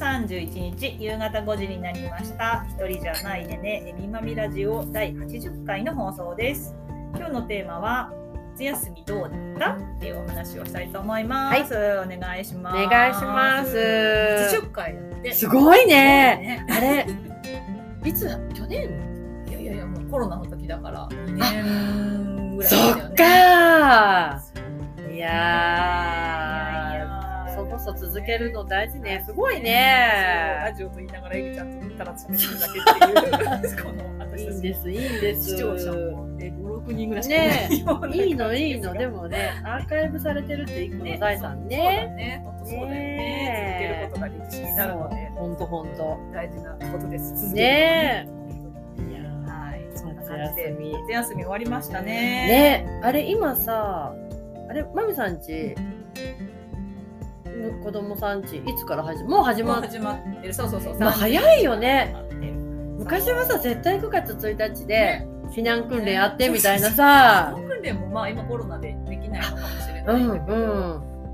31日夕方5時になりました。一人じゃないでね、えみまみラジオ第80回の放送です。今日のテーマは、夏休みどうだった？っていうお話をしたいと思います。お願いします。お願いします80回だって。すごいね。ね。あれ、いつだ？去年？いやいやいや、もうコロナの時だから、2年ぐらいそだよね。っかーいや続けるの大事ね。すごいラね。ジオと言いながら、ちゃんとただ喋ってるだけっていう、この私いいんです、いいんです。視聴者も、え5、6人ぐらいしかいないいいの、いいの。でもね、アーカイブされてるって一個の財産そうだね。ね。本当そうだよね。ね続けることが歴史になるので、ほんとほんと。大事なことです。ねことねいやはい。そんな感じ夏で休み夏休み終わりましたね。ねあれ今さ、あれ、まみさんち、子供さんち、いつから始もう始まっ始まってる。そうそうそう。まあ早いよねね。昔はさ、絶対9月1日でね避難訓練やってみたいなさそ、の訓練もまあ今コロナでできないのかもしれうないんだけど、ん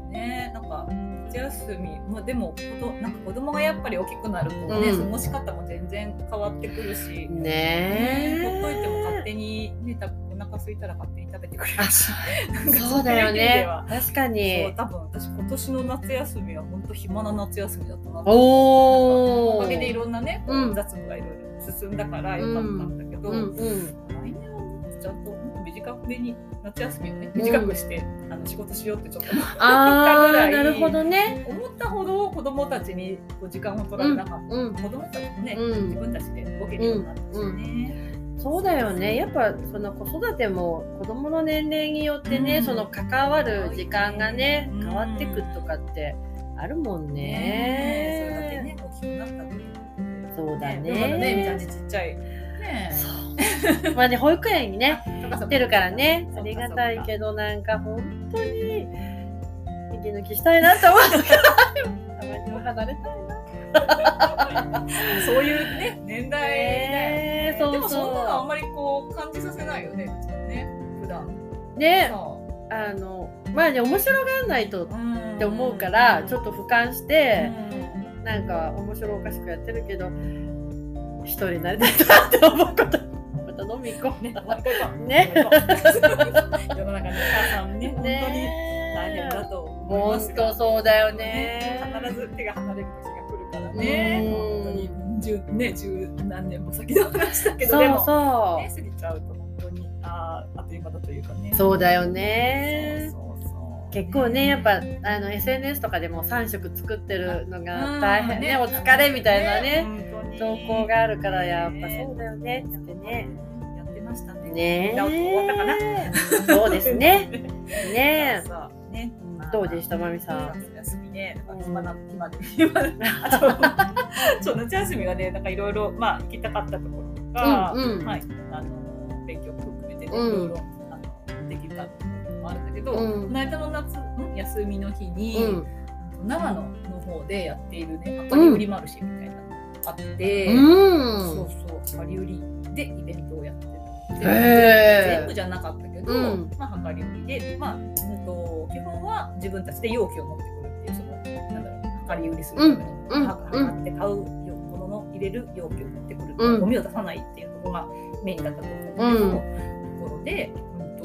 うん。ねなんか夏休み、まあ、でもことなんか子供がやっぱり大きくなるとね、うん過ごし方も全然変わってくるし、ねほっといても勝え。手にね多分お腹空いたら勝手に食べてくれるしそうだよねは。確かそうに。多分私今年の夏休みは本当暇な夏休みだったなとおー。おかげでいろんなね、雑務がいろいろ進んだからよかったんだけど、うんうん。来年はちゃんともっと短めに夏休みをね短くして、あの仕事しようってちょっと思ったぐらいなるほどね。思ったほど子供たちにこう時間を取られなかった、うんうん子供たちもね、うん自分たちで動けるようになったしね、そうだよね。やっぱその子育ても子供の年齢によってね、うん。その関わる時間がね、うん。変わってくとかってあるもんね。それだけね。ね大きくなったというそうだでもまだねみたいね。なちっちゃい。ね。まあね、保育園にね、行ってるからね、ありがたいけど、なんか本当に息抜きしたいなと思う。たまには離れたい。な。そういうね年代ね。ねそうそう。でもそんなのあんまりこう感じさせないよねね普段。ね、そあの、まあね、面白がらないとって思うから、ちょっと俯瞰して、うん。なんか面白おかしくやってるけど一人になりたいなって思うこと。また飲み行こう。ね。ね。世の中のお母さんね、本当にね大変だと思いま本すが。当そうだよね必ず手が離れる時ね。うん。本当に十ね十何年も先の話だけど、でもそね過ぎちゃうと本当にあーあっという間だというかね。うそうだよね。そうそう結構ねやっぱあの SNS とかでも3食作ってるのが大変ね。うんお疲れみたいなね。本当に。投稿があるからやっぱそうだよね。つってね。やってましたね。ね。終わったかな？そうですね。ね。ね。どうでしたまみさん？ね、なんか暇な暇で、暇であと、そう夏休みはね、なんかいろいろ、まあ、行きたかったところとか、うんうん。はい、あの、勉強も含めてね、いうんろいろ、あの、できたところもあるんだけど、うん。この間の夏、ん休みの日に、うん。長野の方でやっているね、量り売りマルシェみたいなのがあって、うん。そうそう、量り売りでイベントをやって全部じゃなかったけど、うん。まあ、量り売りで、まあ、うんと基本は自分たちで容器を持って量り売りするために、うんうん。は測って買うものの入れる容器を持ってくる、うん。ゴミを出さないっていうところがメインだったと思うんだけど、ところで、うん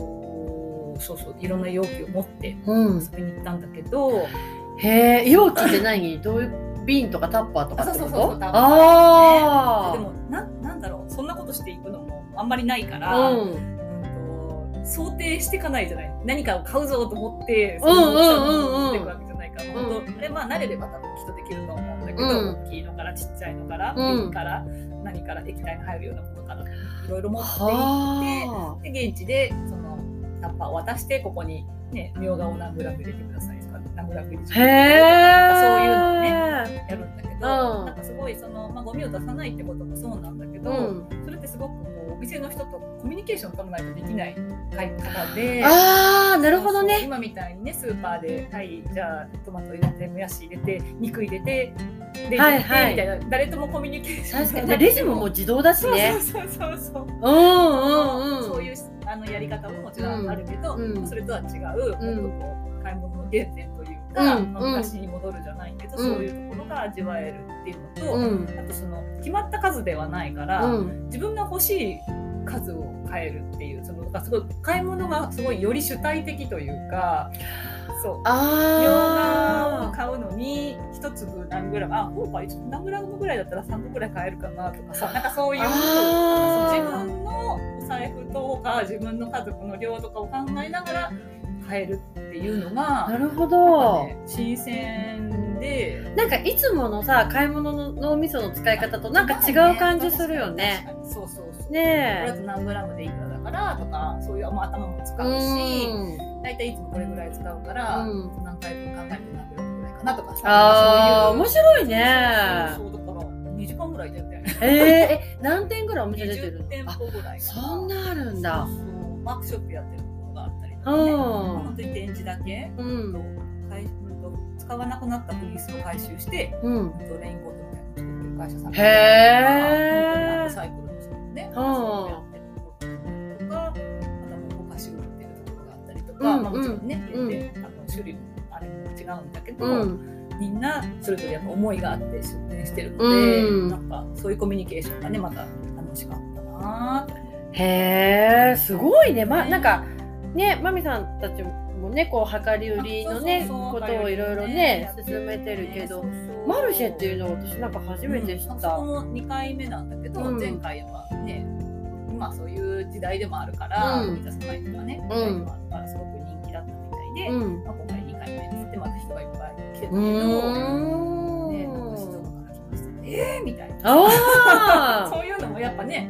とそうそう、いろんな容器を持ってうん。遊びに行ったんだけど、へえ、容器って何どういう瓶とかタッパーとかってこと？あそうそうそうタッパーああでもななんだろうそんなことしていくのもあんまりないから、うん。想定していかないじゃない。何かを買うぞと思ってうんうんうんうん。その大きさの持っていくわけじゃない。から、うん本当あれまあ慣れれば多分きっとできると思うんだけど、うん。大きいのからちっちゃいのから、うん。瓶から何から液体が入るようなものからいろいろ持っていってはで現地でそのタッパーを渡してここにねみょうがを何グラム入れてくださいとか何グラム入れてくだあさいとかそういうのをへねえやるんだけど、ん。なんかすごいその、まあ、ゴミを出さないってこともそうなんだけど、うん。それってすごく店の人とコミュニケーション取らないとできない方で。ああなるほどね。今みたいにねスーパーではいじゃあトマト入れてもやし入れて肉入れてレジ入れて、はいはい。みたいな誰ともコミュニケーション確かに。ねレジももう自動だしね。そうそうそうそうう。んうんうん。そういうあのやり方ももちろんあるけど、うんそれとは違う、うん。もっとこう買い物の原点というか、うんまあ昔に戻るじゃないけど、うん。そういうところが味わえるっていうのと、うん。あとその決まった数ではないから、うん。自分が欲しい数を買えるっていうそのすごい買い物がすごいより主体的というかそう。みょうがをあ買うのに一粒何グラムあそうか一何グラムぐらいだったら3個ぐらい買えるかなとかさなんかそういう自分のお財布とか自分の家族の量とかを考えながら買えるっていうのがなるほど。ね新鮮でなんかいつものさ買い物の脳みその使い方となんか違う感じするよね。確かにそうそうそう。これねだと何グラムでいくらだからとかそういう、まあ、頭も使え。うしうん大体いつもこれぐらい使うから、うん何回分考えて何グラムぐらいかなとかさああ面そういう白いね。そうそうだから2時間ぐらいだよね。えー、え何点ぐらいお店出てる20店の？あ舗ぐらいそんなあるんだそう。ワークショップやってるところがあったりとかね。うん本当に展示だけ、うん使わなくなったフリースを回収して、うん。レインコートみたいなの作ってる会社さんへーアップサイクルのそうね、はもうお菓子売ってるところがあったりとか、うんまあもちろんね、うん全然あの種類もあれも違うんだけど、うん。みんなそれぞれやっぱ思いがあって出店してるので、うんなんかそういうコミュニケーションがねまた楽しかったなぁへえすごいね。まなんかねマミさんたちもねこう量り売りのねことをいろいろね進めてるけど。マルシェっていうのを私なんか初めて知った。こも2回目なんだけど、うん前回はね今そういう時代でもあるから、うん満たさないとかね、ん時代でもあるからすごく人気だったみたいで、うん。まあ、今回2回目っつってまた人がいっぱい来てたけうど。ね、なんか静岡から来ましたねえーみたいな。あ そういうのもやっぱね、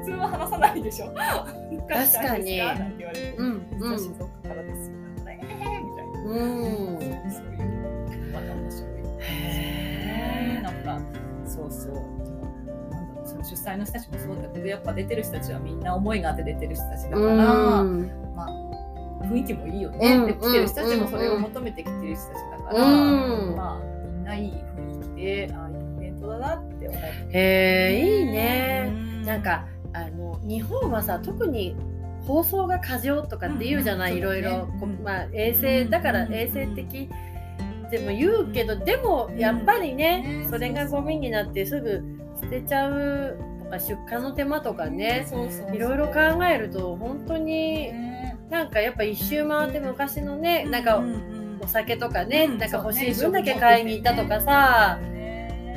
普通は話さないでしょ。確かに なんて言われて、あ。うん実うんは静岡からですよ。えーみたいな。うん。そういう、また面白い。へなんか、そうそう。なんだろうその主催の人たちもそうだけど、やっぱ出てる人たちはみんな思いがあって出てる人たちだから、うん。まあ、雰囲気もいいよね。うんで来てる人たちもそれを求めてきてる人たちだから、うんまあ、みんないい雰囲気で、ああいうイベントだなって思って。へえいいね。うなんかあの日本はさ特に放送が過剰とかって言うじゃない、うんいろいろ、ねまあ衛生だからうん衛生的。でも言うけどでもやっぱりね、うん。それがゴミになってすぐ捨てちゃうとか出荷の手間とかね、いろいろ考えると本当にねなんかやっぱ一周回って昔のね、なんうかお酒とかね、うん。なんか欲しい分だけ買いに行ったとかさ、ね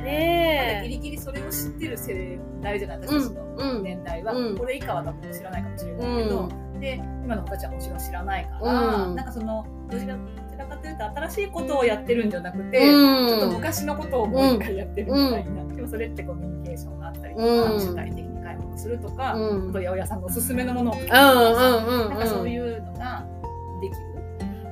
ねえ。ギリギリそれを知ってる世代じゃない私たちのん年代は、うん。これ以下は多分知らないかもしれないけど、で今の子たちはもちろん知らないから、うん。なんかそのどちらかというと新しいことをやってるんじゃなくて、うん。ちょっと昔のことをもう一回やってるみたいな、でもそれってコミュニケーションがあったりとか、うん。主体的に買い物するとか、うん。あと八百屋さんのおすすめのものを買うとうかなんかそういうのができる。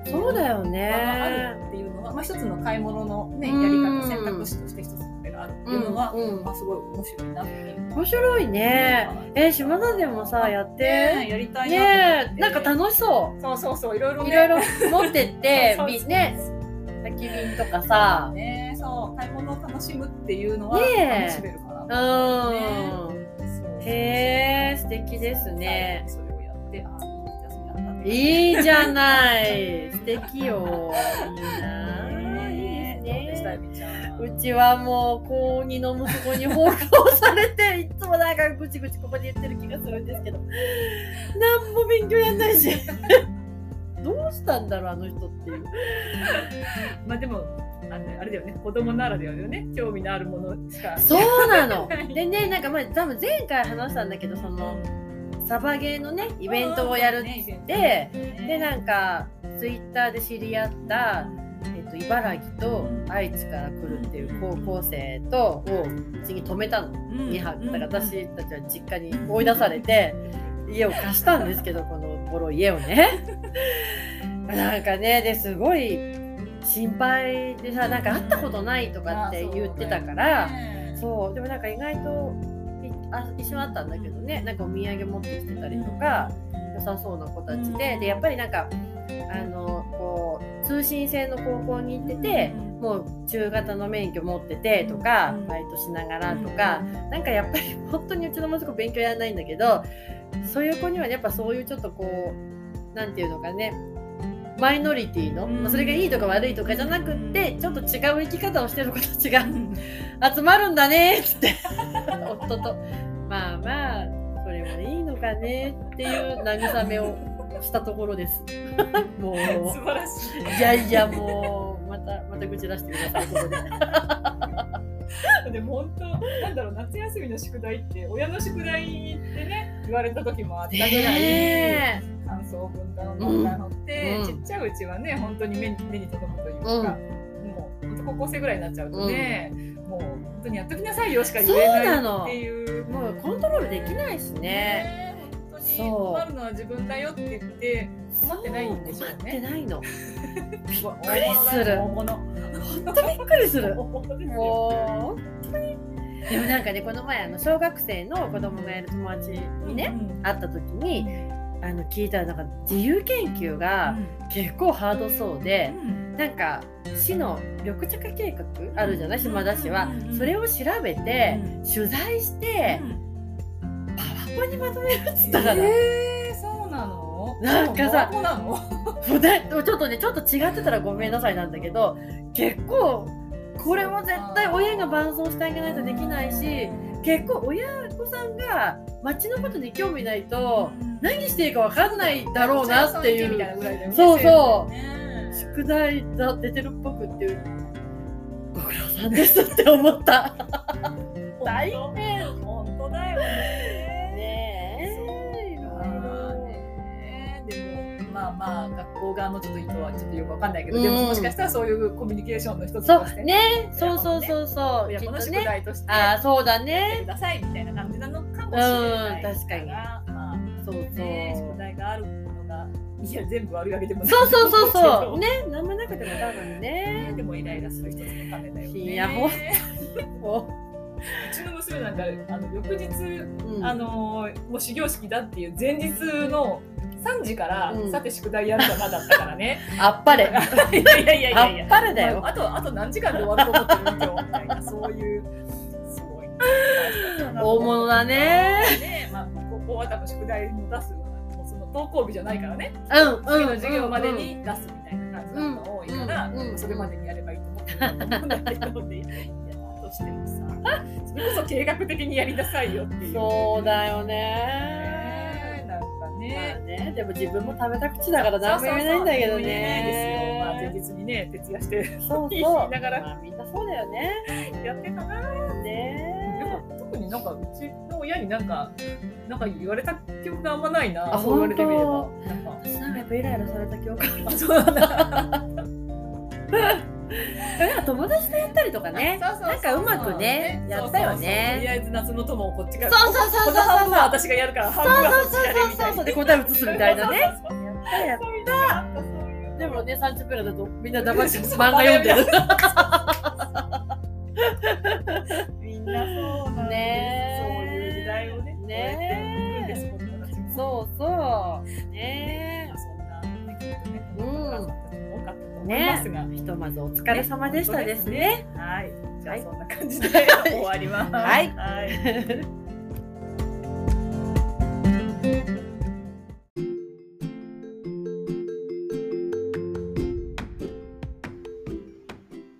そうだよ場があねるってまあ、一つの買い物の、ね、うん。やり方選択肢として一つの手があるっていうのは、まあ、すごい面白いな。面白いね。え島田でもさやっねてやりたいねなんか楽しそそうそうそういろいろね。ういろいろ持ってって ね空き瓶とかさ。ねそう買い物を楽しむっていうのは楽しめるかうな、んそうへえ素敵ですね。それをやってあいいいいじゃない素敵よいいなうちはもう高2の息子に放浪されていつもなんかぐちぐちここで言ってる気がするんですけど。何も勉強やんないし。どうしたんだろうあの人っていう。まあでもあのあれだよね。子供ならではだよね。興味のあるものしか。そうなの。でねなんかまあ多分前回話したんだけどそのサバゲーのねイベントをやるって。でなんかツイッターで知り合った、と、茨城と愛知から来るっていう高校生とをうちに泊めたの。2泊だから私たちは実家に追い出されて家を貸したんですけど このボロい家をね。なんかねですごい心配でさなんか会ったことないとかって言ってたからそう。でもなんか意外といあ一緒に会ったんだけどねなんかお土産持ってきてたりとか良さそうな子たちで。でやっぱりなんかあの通信制の高校に行っててもう中型の免許持っててとかうんバイトしながらとかなんかやっぱり 本当にうちの息子勉強やらないんだけどそういう子にはやっぱそういうちょっとこうなんていうのかねマイノリティの、うんまあそれがいいとか悪いとかじゃなくってちょっと違う生き方をしてる子たちが集まるんだねっつって 夫と。まあまあそれもいいのかねっていう慰めをしたところです。もう。素晴らしい。いやいやもうまたまた愚痴出してくださいここで。でも本当なんだろう夏休みの宿題って親の宿題ってね言われた時もあったぐらい、ね感想文だのだのって、うん。ちっちゃいうちはね本当に目に目に留むというか、もう本当高校生ぐらいになっちゃうとね、もう本当にやっときなさいよしか言えないっていう。もうコントロールできないしね困るのは自分だよって言って困ってないんでしょう困ってね。ないの。びっくりする。本当びっくりする。もう本当に。でもなんかねこの前あの小学生の子供がいる友達にね、会った時にあの聞いたらなんか自由研究が結構ハードそうで、なんか市の緑茶化計画あるじゃない？島田市は。うんそれを調べて取材してにまとめるっつったから、えー、そうなの？なんかさなの？ちょっとねちょっと違ってたらごめんなさいなんだけど結構これも絶対親が伴走してあげないとできないし結構親御さんが町のことに興味ないと何していいか分かんないだろうなっていうそうそう。ね宿題だ出てるっぽくっていうご苦労さんですって思った。大変。本当だよ。ねねまあまあ学校側のちょっと意図はちょっとよくわかんないけど、うん。でももしかしたらそういうコミュニケーションの一つそとしてうね。そうそうそうそう。親子の宿題としてああそうだね。くださいみたいな感じなのかもしれないうん確かに。まあそうそう。ね宿題があるのがいや全部悪いわけでもない。そうそうそうそう。ねね何もなくても多分ね。でもイライラする一つのためだよねい。やも うちの娘なんかあの翌日う、うん。あのーもう始業式だっていう前日の3時から、うんさて宿題やるかなだったからね。あっぱれ いやいやいやいやいや。あっぱれだよまああと、あと何時間で終わると思ってる今日みたいな、そういう、すごい。大物だねねまあ、ここは多分宿題も出すような、もうその登校日じゃないからね、うん次のうん授業までに出すみたいな感じのが多いから、うんうんそれまでにやればいいと思ってんだけど、いや、だとしてもさ、それこそ計画的にやりなさいよっていう。そうだよ。ねでも自分も食べた口だから何も言えないんだけどそうそうそう言えないですよ。まあ、前ね日にね、徹夜してそうそう ながらまあみんなそうだよねやってたな。でねも特になんかうちの親になんかなんか言われた記憶があんまないな。あそう言われてみれば。本なんか私なんかやっぱイライラされた記憶あるあそうなんだ。なんか友達とやったりとかねなんかうまくねやったよね。とりあえず夏の友をこっちから。そうそうそうそうそう。私がやるから半分はそっちやれみたいな。そうそうそうで答え移すみたいなね。やったやったでもね30分だとみんな黙って漫画読んでるも多かったと思いますが。ひとまずお疲れ様でしたですね。はい。じゃあはいそんな感じで終わります。はいはい。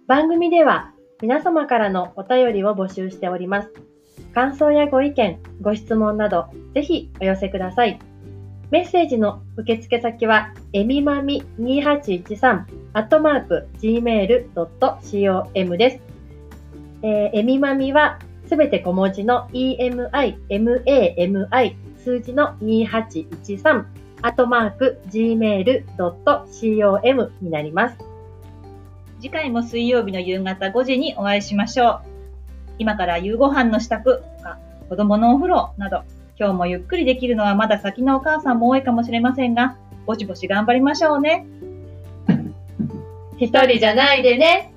番組では皆様からのお便りを募集しております。感想やご意見、ご質問など、ぜひお寄せください。メッセージの受付先は、えみまみ2813アットマーク gmail.com です。えー、えみまみはすべて小文字の emi, mami 数字の2813アットマーク gmail.com になります。次回も水曜日の夕方5時にお会いしましょう。今から夕ご飯の支度とか、子供のお風呂など、今日もゆっくりできるのはまだ先のお母さんも多いかもしれませんが、ぼちぼち頑張りましょうね。一人じゃないでね。